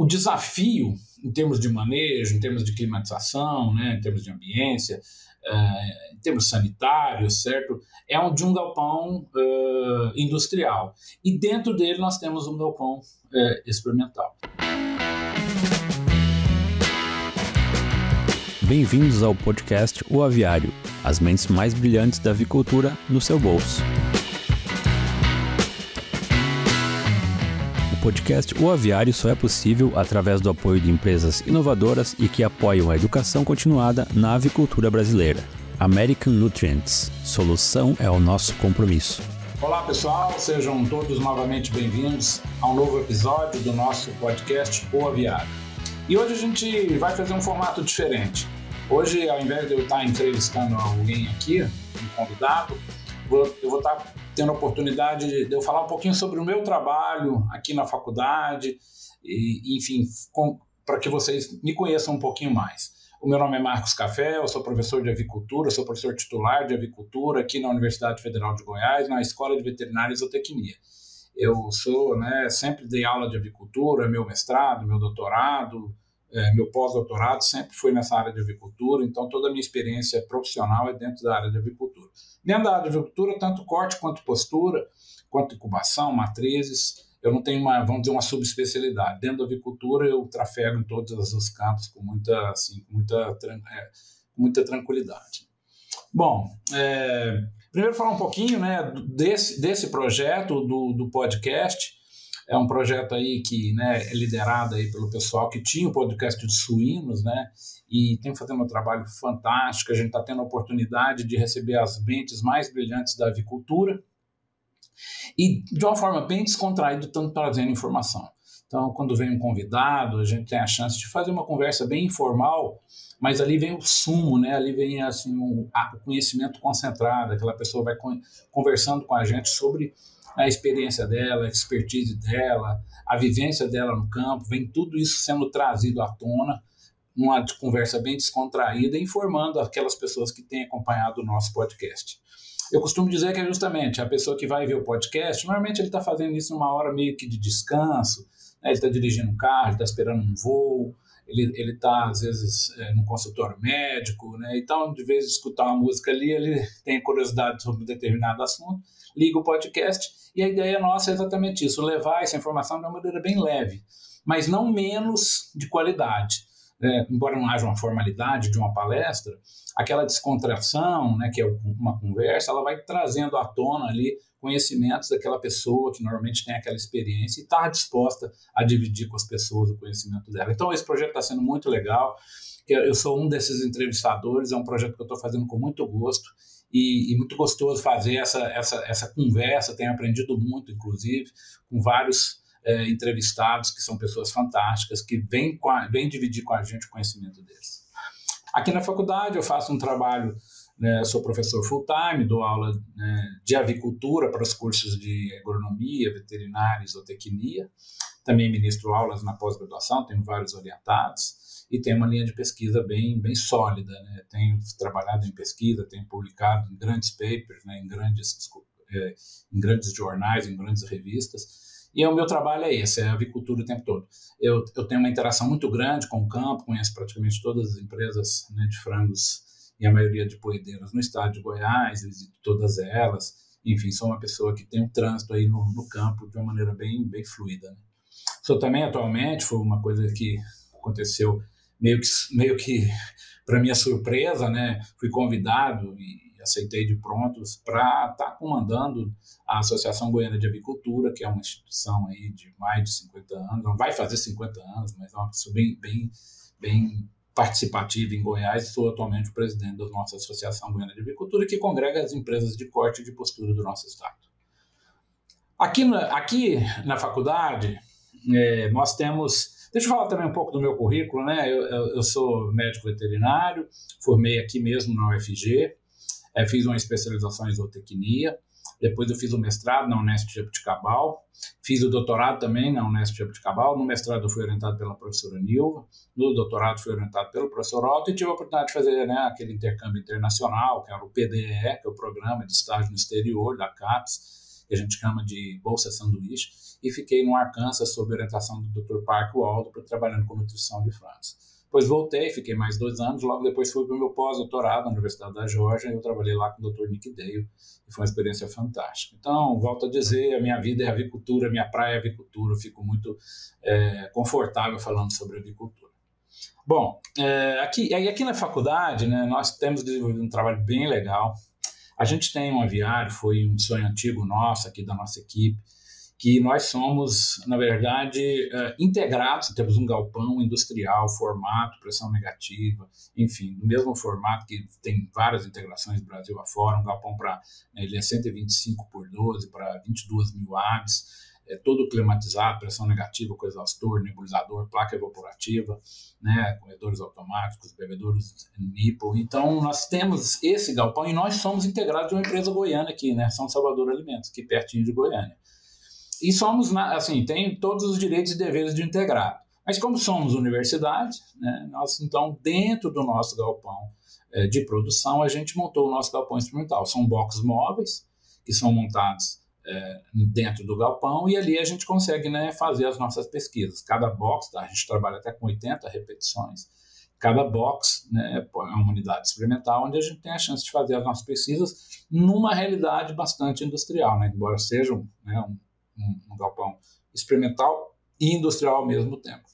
o desafio em termos de manejo, em termos de climatização, né, em termos de ambiência, uh, em termos sanitários, certo? É um de um galpão uh, industrial. E dentro dele nós temos um galpão uh, experimental. Bem-vindos ao podcast O Aviário, as mentes mais brilhantes da avicultura no seu bolso. Podcast O Aviário só é possível através do apoio de empresas inovadoras e que apoiam a educação continuada na avicultura brasileira. American Nutrients. Solução é o nosso compromisso. Olá pessoal, sejam todos novamente bem-vindos a um novo episódio do nosso podcast O Aviário. E hoje a gente vai fazer um formato diferente. Hoje, ao invés de eu estar entrevistando alguém aqui, um convidado, eu vou estar tendo a oportunidade de eu falar um pouquinho sobre o meu trabalho aqui na faculdade, e, enfim, para que vocês me conheçam um pouquinho mais. O meu nome é Marcos Café, eu sou professor de avicultura, sou professor titular de avicultura aqui na Universidade Federal de Goiás, na Escola de Veterinária e Zootecnia. Eu sou, né, sempre dei aula de avicultura, meu mestrado, meu doutorado, é, meu pós-doutorado sempre foi nessa área de avicultura, então toda a minha experiência profissional é dentro da área de avicultura. Dentro da área de avicultura, tanto corte quanto postura, quanto incubação, matrizes, eu não tenho uma, vamos dizer, uma subespecialidade. Dentro da avicultura, eu trafego em todos os campos com muita, assim, muita, é, muita tranquilidade. Bom, é, primeiro falar um pouquinho né, desse, desse projeto do, do podcast é um projeto aí que né, é liderado aí pelo pessoal que tinha o podcast de suínos, né? E tem fazendo um trabalho fantástico. A gente está tendo a oportunidade de receber as mentes mais brilhantes da avicultura e de uma forma bem descontraída, tanto trazendo informação. Então, quando vem um convidado, a gente tem a chance de fazer uma conversa bem informal, mas ali vem o sumo, né? Ali vem assim o, conhecimento concentrado, aquela pessoa vai conversando com a gente sobre a experiência dela, a expertise dela, a vivência dela no campo, vem tudo isso sendo trazido à tona, uma conversa bem descontraída, informando aquelas pessoas que têm acompanhado o nosso podcast. Eu costumo dizer que é justamente a pessoa que vai ver o podcast, normalmente ele está fazendo isso numa hora meio que de descanso, né? ele está dirigindo um carro, ele está esperando um voo, ele está, às vezes, é, no consultório médico, né? então, de vez de escutar uma música ali, ele tem curiosidade sobre um determinado assunto, liga o podcast e a ideia nossa é exatamente isso: levar essa informação de uma maneira bem leve, mas não menos de qualidade. É, embora não haja uma formalidade de uma palestra, aquela descontração, né, que é uma conversa, ela vai trazendo à tona ali conhecimentos daquela pessoa que normalmente tem aquela experiência e está disposta a dividir com as pessoas o conhecimento dela. Então, esse projeto está sendo muito legal. Eu sou um desses entrevistadores, é um projeto que eu estou fazendo com muito gosto e, e, muito gostoso fazer essa, essa, essa conversa. Tenho aprendido muito, inclusive, com vários é, entrevistados que são pessoas fantásticas, que vêm, a, vêm dividir com a gente o conhecimento deles. Aqui na faculdade eu faço um trabalho, né, sou professor full-time, dou aula né, de avicultura para os cursos de agronomia, veterinária e zootecnia. Também ministro aulas na pós-graduação, tenho vários orientados e tem uma linha de pesquisa bem, bem sólida. Né? Tenho trabalhado em pesquisa, tenho publicado em grandes papers, né? em, grandes, é, em grandes jornais, em grandes revistas. E o meu trabalho é esse, é avicultura o tempo todo. Eu, eu tenho uma interação muito grande com o campo, conheço praticamente todas as empresas né, de frangos e a maioria de poedeiras no estado de Goiás, visito todas elas. Enfim, sou uma pessoa que tem um trânsito aí no, no campo de uma maneira bem, bem fluida. Né? Sou também atualmente, foi uma coisa que aconteceu meio que, meio que para minha surpresa, né, fui convidado e aceitei de prontos para estar tá comandando a Associação Goiana de Avicultura, que é uma instituição aí de mais de 50 anos, não vai fazer 50 anos, mas é uma pessoa bem, bem, bem participativa em Goiás, sou atualmente o presidente da nossa Associação Goiana de Avicultura, que congrega as empresas de corte e de postura do nosso estado. Aqui na, aqui na faculdade, é, nós temos Deixa eu falar também um pouco do meu currículo, né? Eu, eu, eu sou médico veterinário, formei aqui mesmo na UFG, é, fiz uma especialização em zootecnia, depois eu fiz o mestrado na Unesp de Jabuticabal, fiz o doutorado também na Unesp de Jabuticabal, no mestrado eu fui orientado pela professora Nilva, no doutorado fui orientado pelo professor Otto e tive a oportunidade de fazer né, aquele intercâmbio internacional, que era o PDE, que é o Programa de Estágio no Exterior da CAPES, que a gente chama de Bolsa Sanduíche, e fiquei no Arkansas sob orientação do Dr. Park Waldo, trabalhando com nutrição de França. Depois voltei, fiquei mais dois anos, logo depois fui para o meu pós-doutorado na Universidade da Georgia e eu trabalhei lá com o Dr. Nick Dale e foi uma experiência fantástica. Então, volto a dizer, a minha vida é avicultura, minha praia é avicultura, eu fico muito é, confortável falando sobre avicultura. Bom, é, aqui, aqui na faculdade, né, nós temos desenvolvido um trabalho bem legal. A gente tem um aviário, foi um sonho antigo nosso, aqui da nossa equipe, que nós somos, na verdade, uh, integrados, temos um galpão industrial, formato, pressão negativa, enfim, no mesmo formato que tem várias integrações Brasil afora, um galpão para, né, ele é 125 por 12 para 22 mil aves, é todo climatizado, pressão negativa com exaustor, nebulizador, placa evaporativa, né, corredores automáticos, bebedouros NIPO. Então, nós temos esse galpão e nós somos integrados de uma empresa goiana aqui, né, São Salvador Alimentos, que pertinho de Goiânia. E somos, assim, tem todos os direitos e deveres de integrado. Mas como somos universidade, né, nós, então, dentro do nosso galpão é, de produção, a gente montou o nosso galpão experimental. São boxes móveis que são montados é, dentro do galpão e ali a gente consegue né, fazer as nossas pesquisas. Cada box, tá, a gente trabalha até com 80 repetições, cada box né, é uma unidade experimental onde a gente tem a chance de fazer as nossas pesquisas numa realidade bastante industrial, né, embora seja né, um um, um galpão experimental e industrial ao mesmo tempo.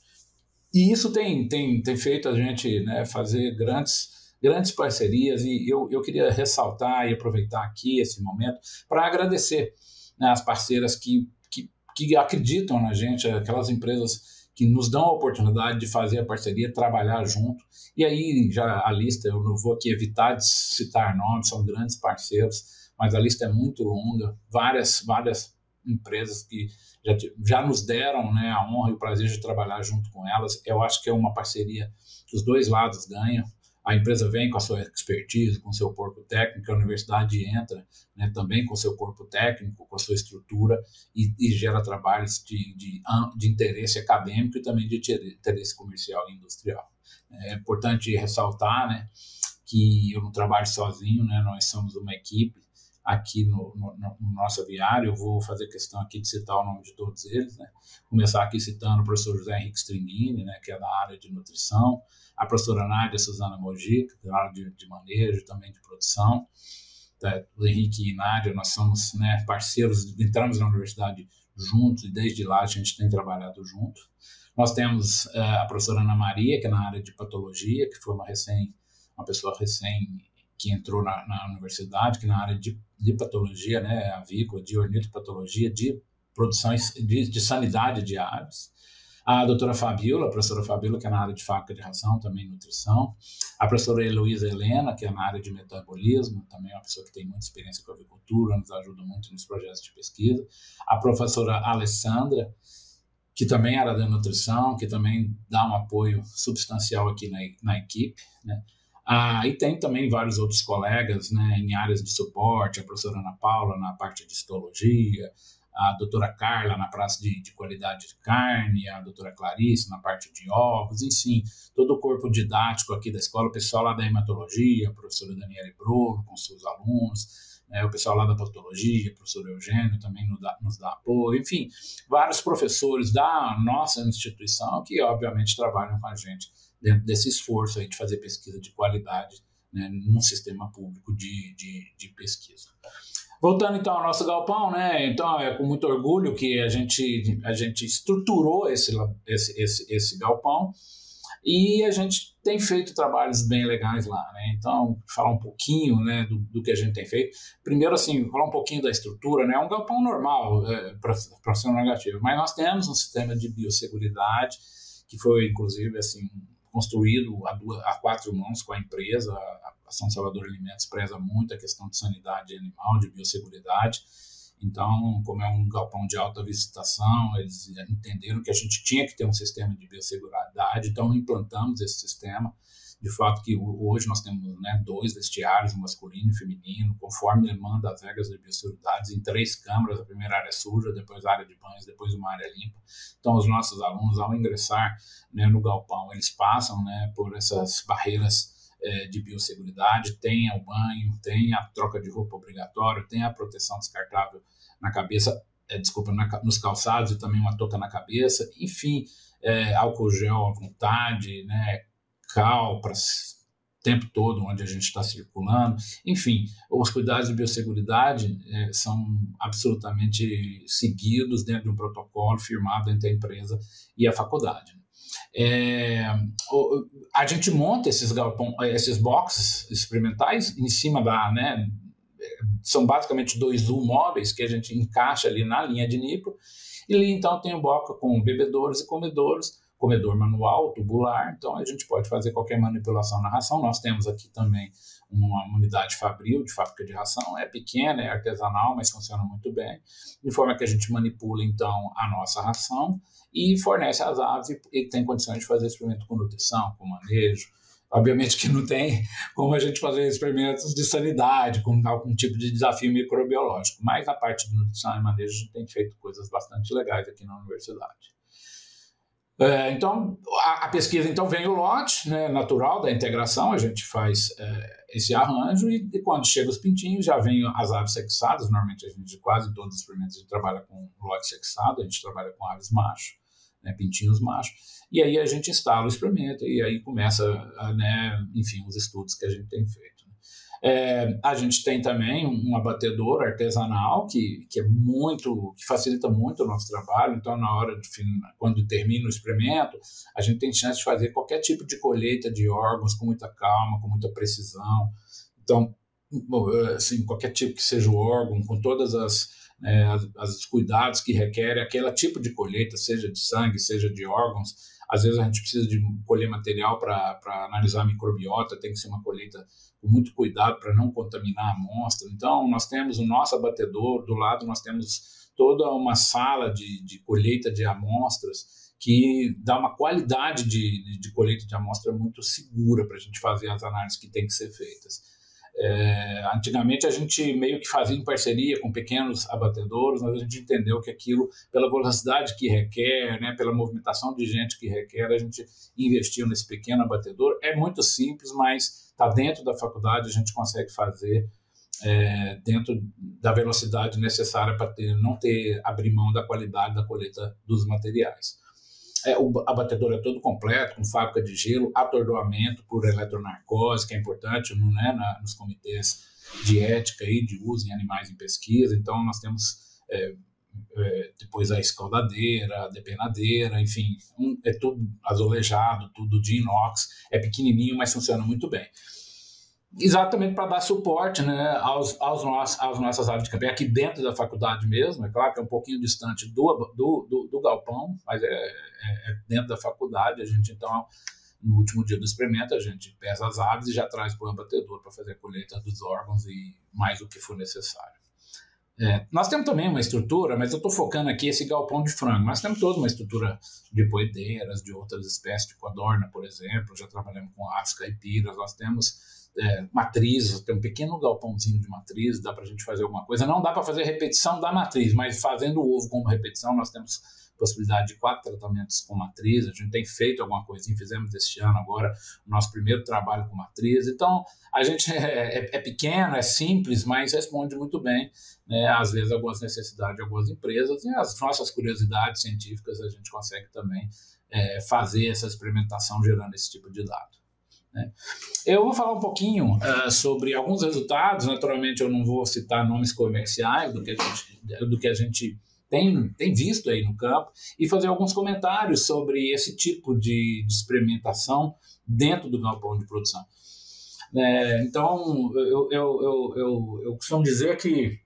E isso tem, tem, tem feito a gente né, fazer grandes, grandes parcerias e eu, eu queria ressaltar e aproveitar aqui esse momento para agradecer né, as parceiras que, que, que acreditam na gente, aquelas empresas que nos dão a oportunidade de fazer a parceria, trabalhar junto. E aí, já a lista, eu não vou aqui evitar de citar nomes, são grandes parceiros, mas a lista é muito longa, várias, várias empresas que já, já nos deram né, a honra e o prazer de trabalhar junto com elas. Eu acho que é uma parceria que os dois lados ganham. A empresa vem com a sua expertise, com o seu corpo técnico, a universidade entra né, também com o seu corpo técnico, com a sua estrutura e, e gera trabalhos de, de, de, interesse acadêmico e também de interesse comercial e industrial. É importante ressaltar né, que eu não trabalho sozinho, né, nós somos uma equipe aqui no, no, no, nosso aviário. Eu vou fazer questão aqui de citar o nome de todos eles. Né? Começar aqui citando o professor José Henrique Stringini, né, que é da área de nutrição, a professora Nádia Suzana Mojica, que é da área de, de manejo, também de produção. Tá? O Henrique e Nádia, nós somos né, parceiros, entramos na universidade juntos e desde lá a gente tem trabalhado junto. Nós temos uh, a professora Ana Maria, que é na área de patologia, que foi uma recém uma pessoa recém que entrou na, na universidade, que na área de, de patologia, né, avícola, de ornitopatologia, de produção de, de sanidade de aves. A doutora Fabiola, a professora Fabiola, que é na área de fábrica de ração, também nutrição. A professora Heloísa Helena, que é na área de metabolismo, também é uma pessoa que tem muita experiência com avicultura, nos ajuda muito nos projetos de pesquisa. A professora Alessandra, que também é era da nutrição, que também dá um apoio substancial aqui na, na equipe, né? Ah, e tem também vários outros colegas né, em áreas de suporte, a professora Ana Paula na parte de histologia, a doutora Carla na praça de, de, qualidade de carne, a doutora Clarice na parte de ovos, enfim, todo o corpo didático aqui da escola, o pessoal lá da hematologia, a professora Daniela Brolo com seus alunos, né, o pessoal lá da patologia, o professor Eugênio também nos dá, nos dá apoio, enfim, vários professores da nossa instituição que obviamente trabalham com a gente dentro desse esforço aí de fazer pesquisa de qualidade né, num sistema público de, de, de, pesquisa. Voltando então ao nosso galpão, né? Então é com muito orgulho que a gente, a gente estruturou esse, esse, esse, esse galpão e a gente tem feito trabalhos bem legais lá, né? Então, falar um pouquinho, né, do, do, que a gente tem feito. Primeiro, assim, falar um pouquinho da estrutura, né? É um galpão normal é, para ser negativo, mas nós temos um sistema de biosseguridade que foi, inclusive, assim, construído a, duas, a quatro mãos com a empresa. A São Salvador Alimentos preza muito a questão de sanidade animal, de biosseguridade. Então, como é um galpão de alta visitação, eles entenderam que a gente tinha que ter um sistema de biosseguridade, então implantamos esse sistema de fato que hoje nós temos né, dois vestiários, um masculino e feminino, conforme manda as regras de biosseguridade, em três câmaras, a primeira área suja, depois a área de banhos, depois uma área limpa. Então, os nossos alunos, ao ingressar né, no galpão, eles passam né, por essas barreiras é, de biosseguridade, tem o banho, tem a troca de roupa obrigatória, tem a proteção descartável na cabeça, é, desculpa, na, nos calçados e também uma touca na cabeça, enfim, é, álcool gel à vontade, né, cal para tempo todo onde a gente está circulando. Enfim, os cuidados de biosseguridade é, são absolutamente seguidos dentro de um protocolo firmado entre a empresa e a faculdade. É, a gente monta esses galpão, esses boxes experimentais em cima da, né, são basicamente dois U móveis que a gente encaixa ali na linha de nipo e ali então tem o boca com bebedouros e comedouros comedor manual, tubular, então a gente pode fazer qualquer manipulação na ração. Nós temos aqui também uma unidade fabril de fábrica de ração, é pequena, é artesanal, mas funciona muito bem, de forma que a gente manipula então a nossa ração e fornece às aves e tem condições de fazer experimento com nutrição, com manejo. Obviamente que não tem como a gente fazer experimentos de sanidade, com algum tipo de desafio microbiológico, mas na parte de nutrição e manejo a gente tem feito coisas bastante legais aqui na universidade. É, então, a, a, pesquisa então vem o lote né, natural da integração, a gente faz é, esse arranjo e, e, quando chega os pintinhos já vem as aves sexadas, normalmente a gente quase todos os experimentos a gente trabalha com lote sexado, a gente trabalha com aves macho, né, pintinhos macho, e aí a gente instala o experimento e aí começa, né, enfim, os estudos que a gente tem feito. É, a gente tem também um abatedor artesanal que, que é muito, que facilita muito o nosso trabalho. Então, na hora de quando termina o experimento, a gente tem chance de fazer qualquer tipo de colheita de órgãos com muita calma, com muita precisão. Então, assim, qualquer tipo que seja o órgão, com todas as, é, as cuidados que requer aquele tipo de colheita, seja de sangue, seja de órgãos. Às vezes a gente precisa de colher material para analisar a microbiota, tem que ser uma colheita com muito cuidado para não contaminar a amostra. Então, nós temos o nosso abatedor, do lado nós temos toda uma sala de, de colheita de amostras que dá uma qualidade de, de colheita de amostra muito segura para a gente fazer as análises que têm que ser feitas. É, antigamente a gente meio que fazia em parceria com pequenos abatedouros, mas a gente entendeu que aquilo, pela velocidade que requer, né, pela movimentação de gente que requer, a gente investiu nesse pequeno abatedor. É muito simples, mas está dentro da faculdade, a gente consegue fazer é, dentro da velocidade necessária para não ter abrir mão da qualidade da colheita dos materiais. É, o abatedor é todo completo, com fábrica de gelo, atordoamento por eletronarcose, que é importante no, né, na, nos comitês de ética e de uso em animais em pesquisa. Então, nós temos é, é, depois a escaldadeira, a depenadeira, enfim, um, é tudo azulejado, tudo de inox, é pequenininho, mas funciona muito bem exatamente para dar suporte né, aos, aos nossos, às nossas áreas de campanha, aqui dentro da faculdade mesmo, é claro que é um pouquinho distante do, do, do, do galpão, mas é, é, é, dentro da faculdade, a gente então, no último dia do experimento, a gente pesa as aves e já traz para o abatedor para fazer a colheita dos órgãos e mais o que for necessário. É, nós temos também uma estrutura, mas eu estou focando aqui esse galpão de frango. Nós temos toda uma estrutura de poedeiras, de outras espécies, de codorna, por exemplo. Já trabalhamos com aves caipiras. Nós temos é, matriz, tem um pequeno galpãozinho de matriz, dá para a gente fazer alguma coisa. Não dá para fazer repetição da matriz, mas fazendo o ovo como repetição, nós temos possibilidade de quatro tratamentos com matriz. A gente tem feito alguma coisinha, fizemos este ano agora o nosso primeiro trabalho com matriz. Então, a gente é, é, é pequeno, é simples, mas responde muito bem, né, às vezes, algumas necessidades de algumas empresas e as nossas curiosidades científicas a gente consegue também é, fazer essa experimentação gerando esse tipo de dado. Né? Eu vou falar um pouquinho uh, sobre alguns resultados, naturalmente eu não vou citar nomes comerciais do que a gente, do que a gente tem, tem visto aí no campo, e fazer alguns comentários sobre esse tipo de, de experimentação dentro do galpão de produção. É, então, eu, eu, eu, eu, eu costumo dizer que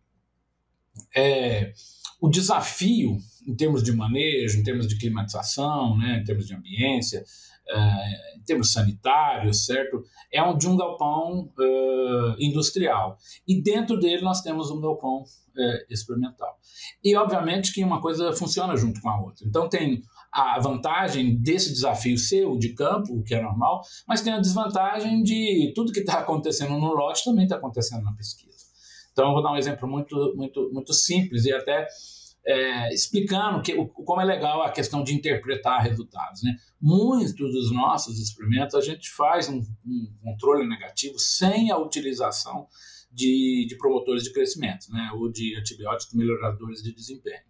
é, o desafio em termos de manejo, em termos de climatização, né, em termos de ambiência, uh, em termos sanitários, certo? É um, de um galpão uh, industrial. E dentro dele nós temos um galpão uh, experimental. E, obviamente, que uma coisa funciona junto com a outra. Então, tem a vantagem desse desafio ser o de campo, o que é normal, mas tem a desvantagem de tudo que está acontecendo no lote também está acontecendo na pesquisa. Então, eu vou dar um exemplo muito, muito, muito simples e até é, explicando que, o, como é legal a questão de interpretar resultados. Né? Muitos dos nossos experimentos a gente faz um, um controle negativo sem a utilização de, de promotores de crescimento, né, ou de antibióticos melhoradores de desempenho.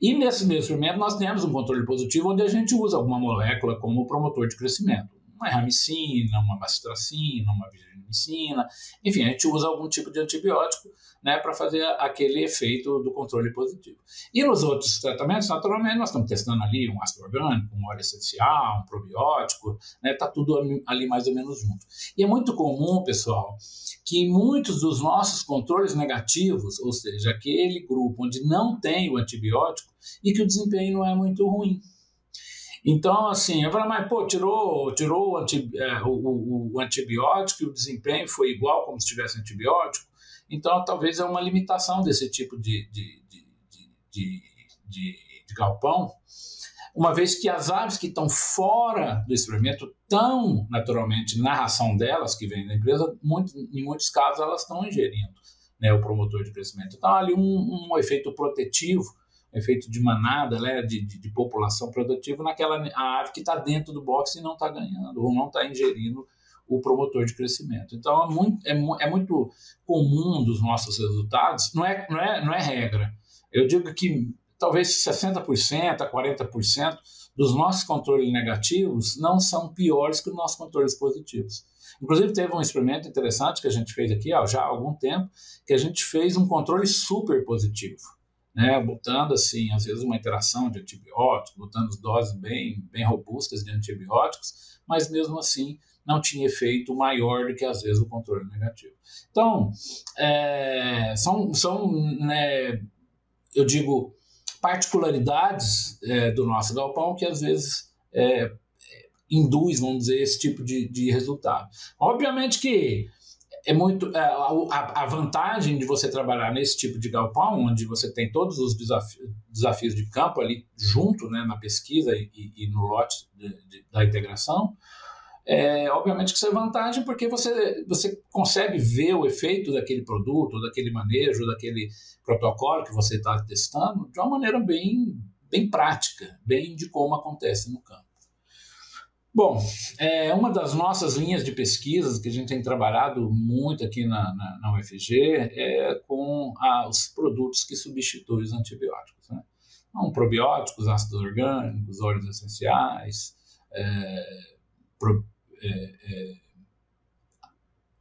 E nesse mesmo experimento nós temos um controle positivo onde a gente usa alguma molécula como promotor de crescimento. Uma ramicina, uma bacitracina, uma virginincina, enfim, a gente usa algum tipo de antibiótico né, para fazer aquele efeito do controle positivo. E nos outros tratamentos, naturalmente, nós estamos testando ali um ácido orgânico, um óleo essencial, um probiótico, está né, tá tudo ali mais ou menos junto. E é muito comum, pessoal, que muitos dos nossos controles negativos, ou seja, aquele grupo onde não tem o antibiótico e que o desempenho não é muito ruim. Então, assim, eu falo, mas pô, tirou, tirou o, anti, é, o, o, o, antibiótico e o desempenho foi igual como se tivesse antibiótico. Então, talvez é uma limitação desse tipo de, de, de, de, de galpão, uma vez que as aves que estão fora do experimento estão naturalmente na ração delas, que vem da empresa, muito, em muitos casos elas estão ingerindo né, o promotor de crescimento. Então, ali um, um efeito protetivo, efeito de manada, né, de, de, de população produtiva naquela ave que está dentro do box e não está ganhando, ou não está ingerindo o promotor de crescimento. Então, é muito, é, é muito comum dos nossos resultados, não é, não, é, não é regra. Eu digo que talvez 60% a 40% dos nossos controles negativos não são piores que os nossos controles positivos. Inclusive, teve um experimento interessante que a gente fez aqui ó, já há algum tempo, que a gente fez um controle super positivo, né, botando, assim, às vezes uma interação de antibióticos, botando doses bem, bem robustas de antibióticos, mas mesmo assim não tinha efeito maior do que às vezes o controle negativo. Então, é, são, são né, eu digo, particularidades é, do nosso galpão que às vezes é, induz, vamos dizer, esse tipo de, de resultado. Obviamente que é muito é, a, a, vantagem de você trabalhar nesse tipo de galpão, onde você tem todos os desafios, de campo ali junto, né, na pesquisa e, e no lote de, de, da integração, é, obviamente que isso é vantagem porque você, você consegue ver o efeito daquele produto, daquele manejo, daquele protocolo que você está testando de uma maneira bem, bem prática, bem de como acontece no campo. Bom, é, uma das nossas linhas de pesquisas que a gente tem trabalhado muito aqui na, na, na UFG é com a, os produtos que substituem os antibióticos. Né? Então, probióticos, ácidos orgânicos, óleos essenciais, é, pro, é, é,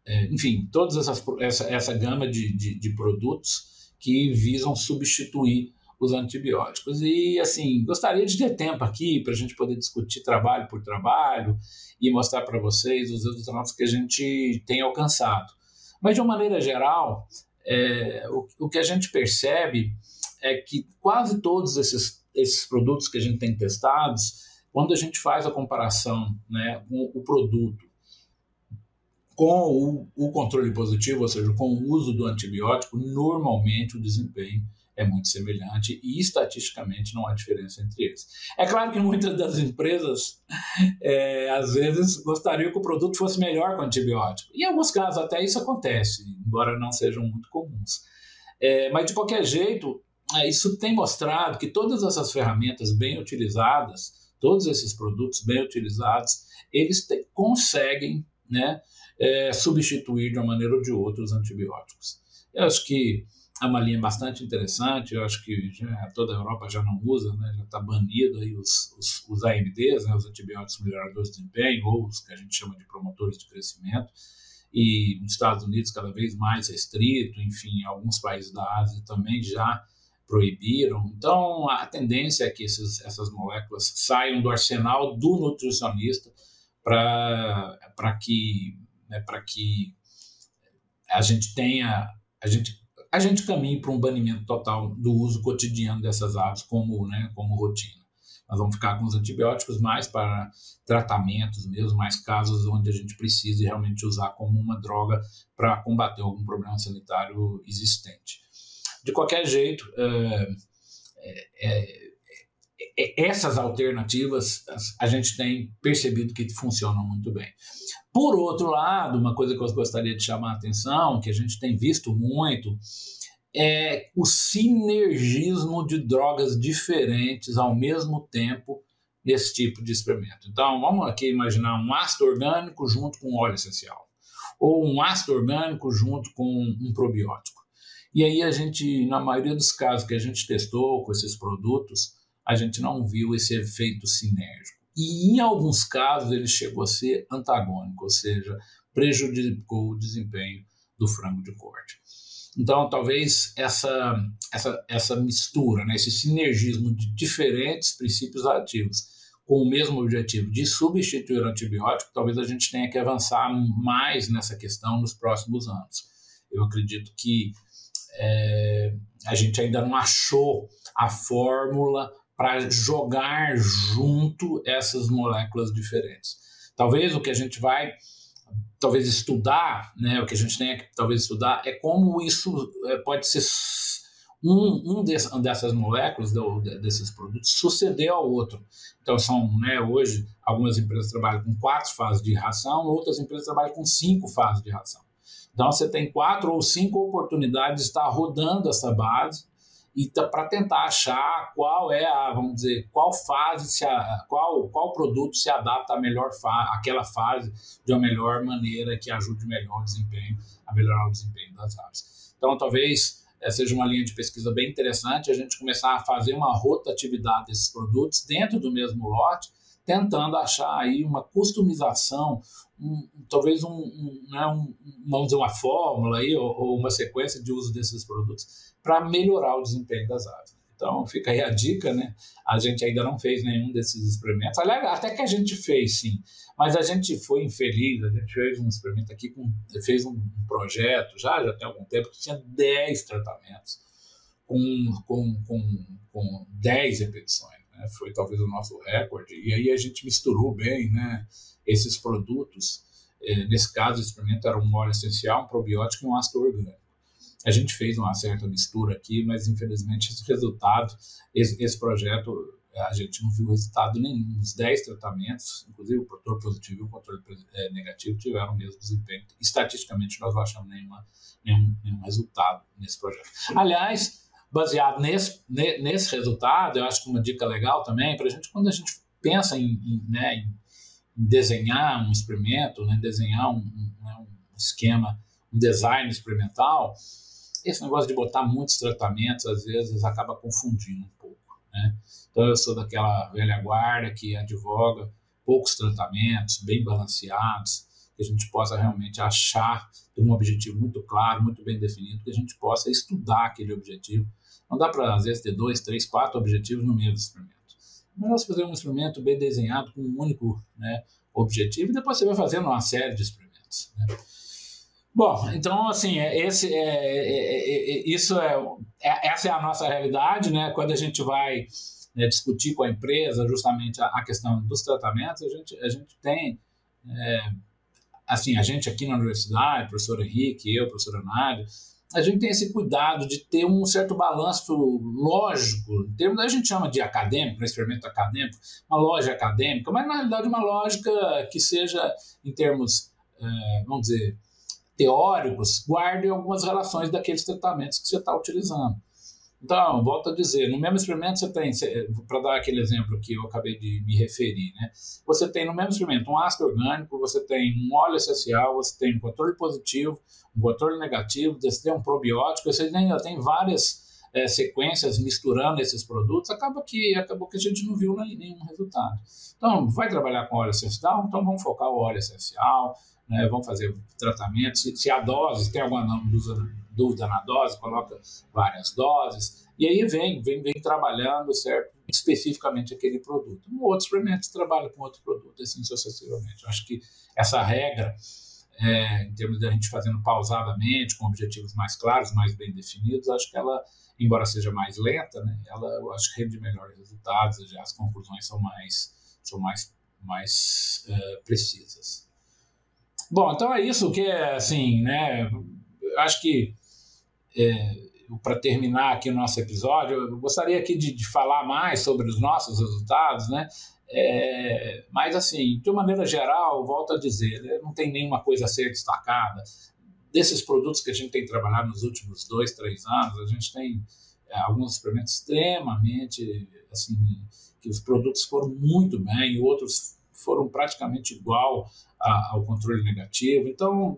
é, enfim, toda essa, essa gama de, de, de, produtos que visam substituir os antibióticos. E, assim, gostaria de ter tempo aqui para a gente poder discutir trabalho por trabalho e mostrar para vocês os resultados que a gente tem alcançado. Mas, de uma maneira geral, é, o, o, que a gente percebe é que quase todos esses, esses produtos que a gente tem testados, quando a gente faz a comparação né, com o produto com o, o, controle positivo, ou seja, com o uso do antibiótico, normalmente o desempenho é muito semelhante e estatisticamente não há diferença entre eles. É claro que muitas das empresas, é, às vezes, gostariam que o produto fosse melhor com antibiótico. Em alguns casos até isso acontece, embora não sejam muito comuns. É, mas de qualquer jeito, é, isso tem mostrado que todas essas ferramentas bem utilizadas todos esses produtos bem utilizados, eles te, conseguem né, é, substituir de uma maneira ou de outra os antibióticos. Eu acho que é uma linha bastante interessante, eu acho que já, toda a Europa já não usa, né, já está banido aí os, os, os AMDs, né, os antibióticos melhoradores de desempenho, ou os que a gente chama de promotores de crescimento, e nos Estados Unidos cada vez mais restrito, enfim, alguns países da Ásia também já proibiram. Então, a tendência é que esses, essas moléculas saiam do arsenal do nutricionista para que, né, que a gente tenha, a gente, a gente caminhe para um banimento total do uso cotidiano dessas aves como, né, como rotina. Nós vamos ficar com os antibióticos mais para tratamentos mesmo, mais casos onde a gente precise realmente usar como uma droga para combater algum problema sanitário existente. De qualquer jeito, é, é, essas alternativas a gente tem percebido que funcionam muito bem. Por outro lado, uma coisa que eu gostaria de chamar a atenção, que a gente tem visto muito, é o sinergismo de drogas diferentes ao mesmo tempo nesse tipo de experimento. Então, vamos aqui imaginar um ácido orgânico junto com óleo essencial ou um ácido orgânico junto com um probiótico. E aí a gente, na maioria dos casos que a gente testou com esses produtos, a gente não viu esse efeito sinérgico. E em alguns casos ele chegou a ser antagônico, ou seja, prejudicou o desempenho do frango de corte. Então, talvez essa, essa, essa mistura, né, esse sinergismo de diferentes princípios ativos com o mesmo objetivo de substituir o antibiótico, talvez a gente tenha que avançar mais nessa questão nos próximos anos. Eu acredito que é, a gente ainda não achou a fórmula para jogar junto essas moléculas diferentes. Talvez o que a gente vai talvez estudar, né, o que a gente tem que talvez estudar é como isso é, pode ser um, um dessas moléculas, desses produtos, suceder ao outro. Então, são, né, hoje, algumas empresas trabalham com quatro fases de ração, outras empresas trabalham com cinco fases de ração. Então, você tem quatro ou cinco oportunidades de estar rodando essa base e tá, para tentar achar qual é a, vamos dizer, qual fase, se a, qual, qual produto se adapta à melhor fa àquela fase de uma melhor maneira que ajude melhor o desempenho, a melhorar o desempenho das aves. Então, talvez é, seja uma linha de pesquisa bem interessante a gente começar a fazer uma rotatividade desses produtos dentro do mesmo lote, tentando achar aí uma customização, um, talvez um, um, né, um, vamos dizer, uma fórmula aí, ou, ou uma sequência de uso desses produtos para melhorar o desempenho das aves. Então fica aí a dica, né? A gente ainda não fez nenhum desses experimentos. Aliás, até que a gente fez, sim. Mas a gente foi infeliz, a gente fez um experimento aqui, com, fez um projeto já, já tem algum tempo, que tinha 10 tratamentos com, com, com, com 10 repetições. Né? Foi talvez o nosso recorde. E aí a gente misturou bem né, esses produtos. Eh, nesse caso, o experimento era um óleo essencial, um probiótico e um ácido orgânico. A gente fez uma certa mistura aqui, mas infelizmente esse resultado, esse, esse projeto, a gente não viu resultado nenhum. Os 10 tratamentos, inclusive o controle positivo e o controle é, negativo, tiveram o mesmo desempenho. Estatisticamente, nós não achamos nenhuma, nenhum, nenhum resultado nesse projeto. Aliás, baseado nesse, nesse resultado, eu acho que uma dica legal também, para a gente, quando a gente pensa em, em, né, em desenhar um experimento, né, desenhar um, um, né, um esquema, um design experimental, esse negócio de botar muitos tratamentos, às vezes, acaba confundindo um pouco. Né? Então, eu sou daquela velha guarda que advoga poucos tratamentos, bem balanceados, que a gente possa realmente achar um objetivo muito claro, muito bem definido, que a gente possa estudar aquele objetivo. Não dá para, às vezes, ter dois, três, quatro objetivos no mesmo experimento. É melhor você fazer um experimento bem desenhado, com um único né, objetivo, e depois você vai fazendo uma série de experimentos. Né? Bom, então assim, é, esse é, é, é, isso é, é, essa é a nossa realidade, né? Quando a gente vai né, discutir com a empresa justamente a, a, questão dos tratamentos, a gente, a gente tem é, assim, a gente aqui na universidade, professor Henrique, eu, professor Nádia, a gente tem esse cuidado de ter um certo balanço lógico, em termos a gente chama de acadêmico, um experimento acadêmico, uma lógica acadêmica, mas na realidade uma lógica que seja em termos, é, vamos dizer, teóricos guardem algumas relações daqueles tratamentos que você está utilizando. Então, volto a dizer, no mesmo experimento você tem, para dar aquele exemplo que eu acabei de me referir, né? Você tem no mesmo experimento um ácido orgânico, você tem um óleo essencial, você tem um controle positivo, um controle negativo, você tem um probiótico, você ainda tem várias é, sequências misturando esses produtos, acaba que acabou que a gente não viu nenhum resultado. Então, vai trabalhar com óleo essencial, então vamos focar o óleo essencial, né, vão fazer tratamento. Se, se a dose, tem alguma dúvida na dose, coloca várias doses, e aí vem, vem, vem trabalhando, certo? Especificamente aquele produto. No outro experimento, trabalha com outro produto, assim sucessivamente. Eu acho que essa regra, é, em termos de a gente fazendo pausadamente, com objetivos mais claros, mais bem definidos, acho que ela, embora seja mais lenta, né, ela eu acho que rende melhores resultados, as conclusões são mais, são mais, mais uh, precisas. Bom, então é isso que é assim, né? Acho que é, para terminar aqui o nosso episódio, eu gostaria aqui de, de falar mais sobre os nossos resultados, né? É, mas assim, de uma maneira geral, volto a dizer, né? não tem nenhuma coisa a ser destacada. Desses produtos que a gente tem trabalhado nos últimos dois, três anos, a gente tem é, alguns experimentos extremamente assim que os produtos foram muito bem outros foram praticamente igual a, ao controle negativo. Então,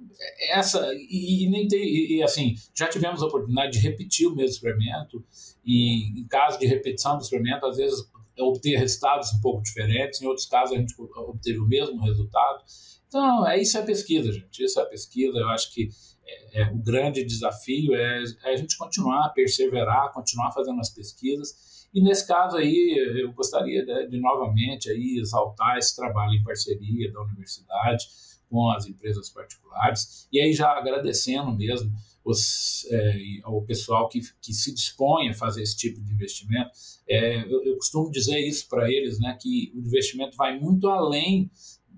essa, e, e nem tem, e, e, assim, já tivemos a oportunidade de repetir o mesmo experimento, e em caso de repetição do experimento, às vezes obter resultados um pouco diferentes, em outros casos a gente obteve o mesmo resultado. Então, é isso é pesquisa, gente. Isso é pesquisa. Eu acho que é, é, o grande desafio é, é, a gente continuar, perseverar, continuar fazendo as pesquisas. E nesse caso aí, eu gostaria de, de novamente aí exaltar esse trabalho em parceria da universidade com as empresas particulares. E aí já agradecendo mesmo os, é, ao pessoal que, que se dispõe a fazer esse tipo de investimento. É, eu, eu, costumo dizer isso para eles, né, que o investimento vai muito além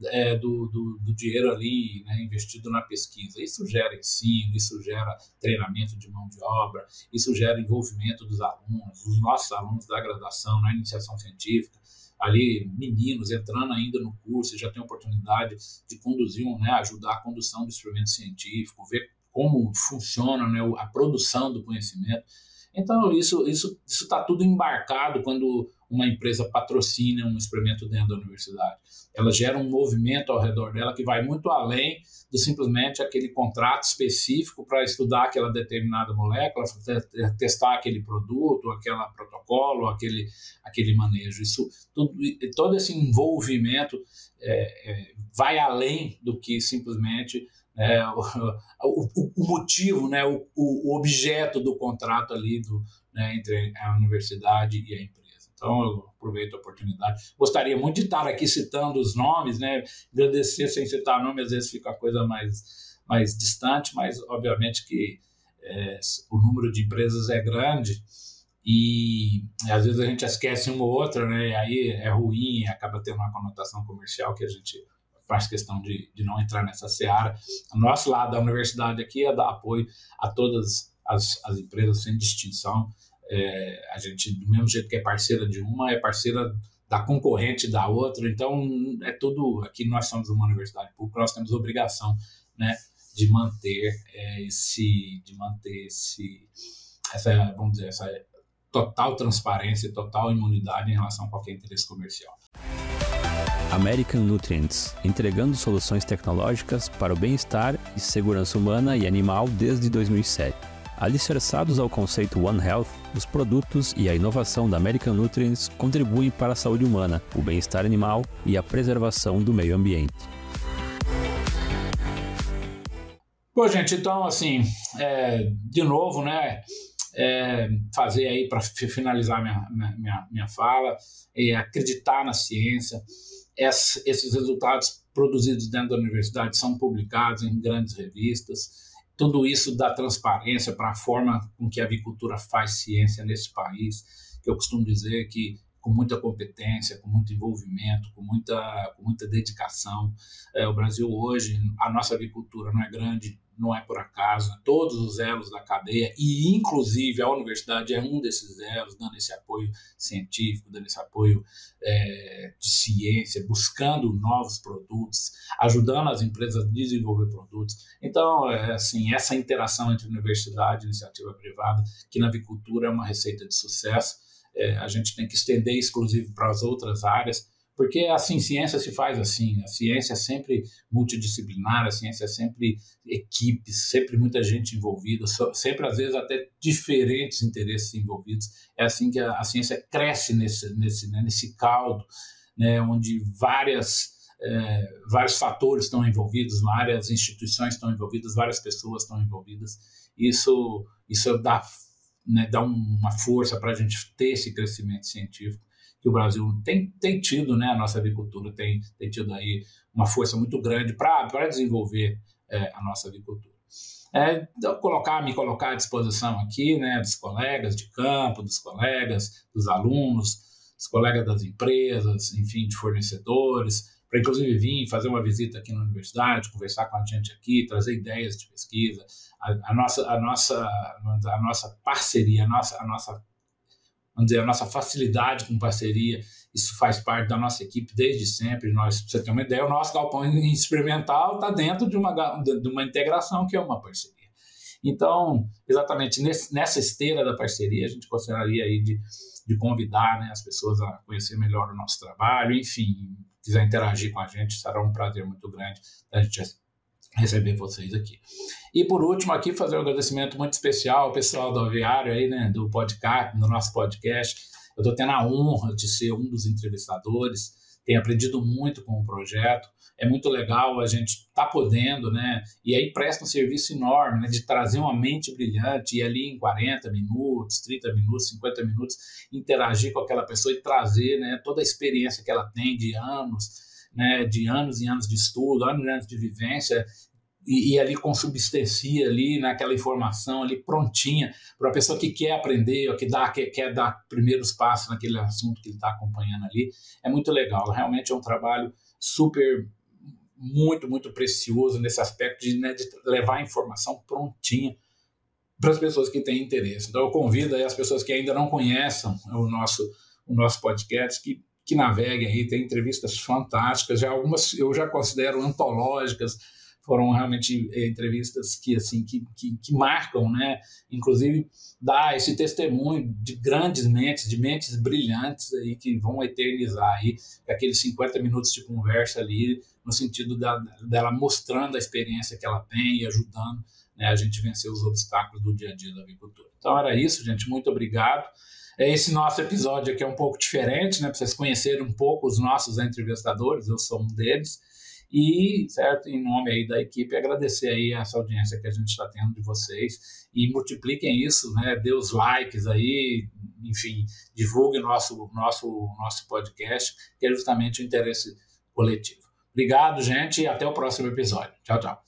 é, do, do, do, dinheiro ali né, investido na pesquisa. Isso gera ensino, isso gera treinamento de mão de obra, isso gera envolvimento dos alunos, os nossos alunos da graduação na iniciação científica, ali meninos entrando ainda no curso, já tem oportunidade de conduzir, né, ajudar a condução do experimento científico, ver como funciona né, a produção do conhecimento. Então, isso isso está tudo embarcado quando uma empresa patrocina um experimento dentro da universidade. Ela gera um movimento ao redor dela que vai muito além do simplesmente aquele contrato específico para estudar aquela determinada molécula, testar aquele produto, aquele protocolo, aquele, aquele manejo. Isso, tudo, todo esse envolvimento é, é, vai além do que simplesmente é, o, o, o, motivo, né, o, o, objeto do contrato ali do, né, entre a universidade e a empresa. Então, eu aproveito a oportunidade. Gostaria muito de estar aqui citando os nomes, né, agradecer sem citar nome, às vezes fica a coisa mais, mais distante, mas obviamente que é, o número de empresas é grande e às vezes a gente esquece uma ou outra, né, e aí é ruim, acaba tendo uma conotação comercial que a gente faz questão de, de não entrar nessa seara. O nosso lado da universidade aqui é dar apoio a todas as, as empresas sem distinção. É, a gente, do mesmo jeito que é parceira de uma, é parceira da concorrente da outra. Então, é tudo. Aqui nós somos uma universidade pública, nós temos obrigação né, de manter é, esse. de manter esse. essa, vamos dizer, essa total transparência, total imunidade em relação a qualquer interesse comercial. American Nutrients, entregando soluções tecnológicas para o bem-estar e segurança humana e animal desde 2007. Alicerçados ao conceito One Health, os produtos e a inovação da American Nutrients contribuem para a saúde humana, o bem-estar animal e a preservação do meio ambiente. Bom, gente, então, assim, é, de novo, né, é, fazer aí para finalizar minha, minha, minha fala, é acreditar na ciência, esses resultados produzidos dentro da universidade são publicados em grandes revistas. Tudo isso dá transparência para a forma com que a avicultura faz ciência nesse país, que eu costumo dizer que com muita competência, com muito envolvimento, com muita, com muita dedicação. É, o Brasil hoje, a nossa avicultura não é grande, não é por acaso, né? todos os elos da cadeia, e inclusive a universidade é um desses elos, dando esse apoio científico, dando esse apoio é, de ciência, buscando novos produtos, ajudando as empresas a desenvolver produtos. Então, é, assim, essa interação entre universidade e iniciativa privada, que na avicultura é uma receita de sucesso, é, a gente tem que estender exclusivo para as outras áreas, porque assim, ciência se faz assim, a ciência é sempre multidisciplinar, a ciência é sempre equipes, sempre muita gente envolvida, sempre às vezes até diferentes interesses envolvidos. É assim que a, a ciência cresce nesse, nesse, né, nesse caldo, né, onde várias, é, vários fatores estão envolvidos, várias instituições estão envolvidas, várias pessoas estão envolvidas. Isso, isso dá, né, dá uma força para a gente ter esse crescimento científico que o Brasil tem, tem tido, né, a nossa agricultura tem, tem tido aí uma força muito grande para desenvolver é, a nossa agricultura. É, então, colocar, me colocar à disposição aqui, né, dos colegas de campo, dos colegas, dos alunos, dos colegas das empresas, enfim, de fornecedores, para inclusive vir fazer uma visita aqui na universidade, conversar com a gente aqui, trazer ideias de pesquisa, a, a nossa, a nossa, a nossa parceria, a nossa, a nossa vamos dizer, a nossa facilidade com parceria, isso faz parte da nossa equipe desde sempre. Nós, para você ter uma ideia, o nosso galpão experimental está dentro de uma, de uma integração que é uma parceria. Então, exatamente nesse, nessa esteira da parceria, a gente gostaria aí de, de convidar né, as pessoas a conhecer melhor o nosso trabalho, enfim, quiser interagir com a gente, será um prazer muito grande a gente receber vocês aqui. E por último, aqui fazer um agradecimento muito especial ao pessoal do Aviário aí, né, do podcast, do nosso podcast. Eu estou tendo a honra de ser um dos entrevistadores, tenho aprendido muito com o projeto. É muito legal a gente tá podendo, né? E aí presta um serviço enorme, né? De trazer uma mente brilhante e ali em 40 minutos, 30 minutos, 50 minutos, interagir com aquela pessoa e trazer, né? Toda a experiência que ela tem de anos né, de anos e anos de estudo, anos e anos de vivência, e, e, ali consubstancia ali naquela informação ali prontinha para a pessoa que quer aprender ou que dá, quer, quer dar primeiros passos naquele assunto que ele está acompanhando ali. É muito legal, realmente é um trabalho super, muito, muito precioso nesse aspecto de, né, de levar a informação prontinha para as pessoas que têm interesse. Então eu convido as pessoas que ainda não conhecem o nosso, o nosso podcast que que naveguem aí, tem entrevistas fantásticas, já algumas eu já considero antológicas, foram realmente é, entrevistas que assim que, que, que, marcam, né? Inclusive dá esse testemunho de grandes mentes, de mentes brilhantes aí que vão eternizar aí aqueles 50 minutos de conversa ali, no sentido da, dela mostrando a experiência que ela tem e ajudando né, a gente vencer os obstáculos do dia a dia da agricultura. Então era isso, gente. Muito obrigado. É, esse nosso episódio aqui é um pouco diferente, né? Para vocês conhecerem um pouco os nossos entrevistadores, eu sou um deles. E, certo, em nome aí da equipe, agradecer aí essa audiência que a gente está tendo de vocês e multipliquem isso, né? Dê os likes aí, enfim, divulguem nosso nosso nosso podcast, que é justamente o interesse coletivo. Obrigado, gente, e até o próximo episódio. Tchau, tchau.